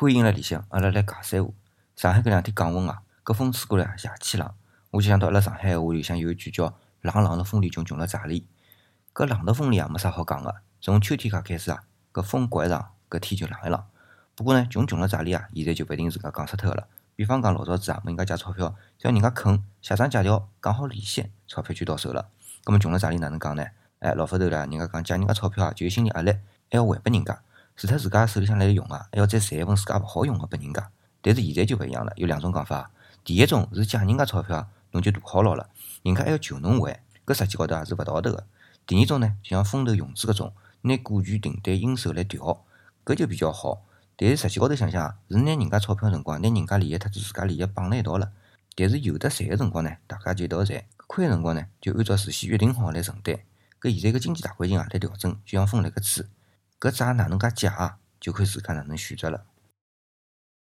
欢迎来里向，阿拉来讲三话。上海搿两天降温啊，搿风吹过来邪气冷。我就想到阿拉上海话里向有一句叫“冷冷的风里，穷穷了咋里”。搿冷的风里啊，没啥好讲个。从秋天介开始啊，搿风刮一场，搿天就冷一冷。不过呢，穷穷了咋里啊？现在就勿一定自家讲死脱个了。比方讲老早子啊，问人家借钞票，只要人家肯写张借条，讲好利息，钞票就到手了。葛末穷了咋里哪能讲呢？哎，老发头啦，人家讲借人家钞票啊，就有心理压力，还要还拨人家。除脱自家手里向来用啊，还要再赚一份自家勿好用个拨人家。但是现在就勿一样了，有两种讲法。第一种是借人家钞票，侬就大好牢了，人家还要求侬还，搿实际高头也是勿道德个。第二种呢，就像风投融资搿种，拿股权订单应收来调，搿就比较好。但是实际高头想想，是拿人家钞票辰光，拿人家利益特子自家利益绑辣一道了。但是有的赚个辰光呢，大家就一道赚；亏个辰光呢，就按照事先约定好来承担。搿现在个经济大环境啊，来调整，就像风辣盖吹。搿债哪能介借啊？就看自家哪能选择了。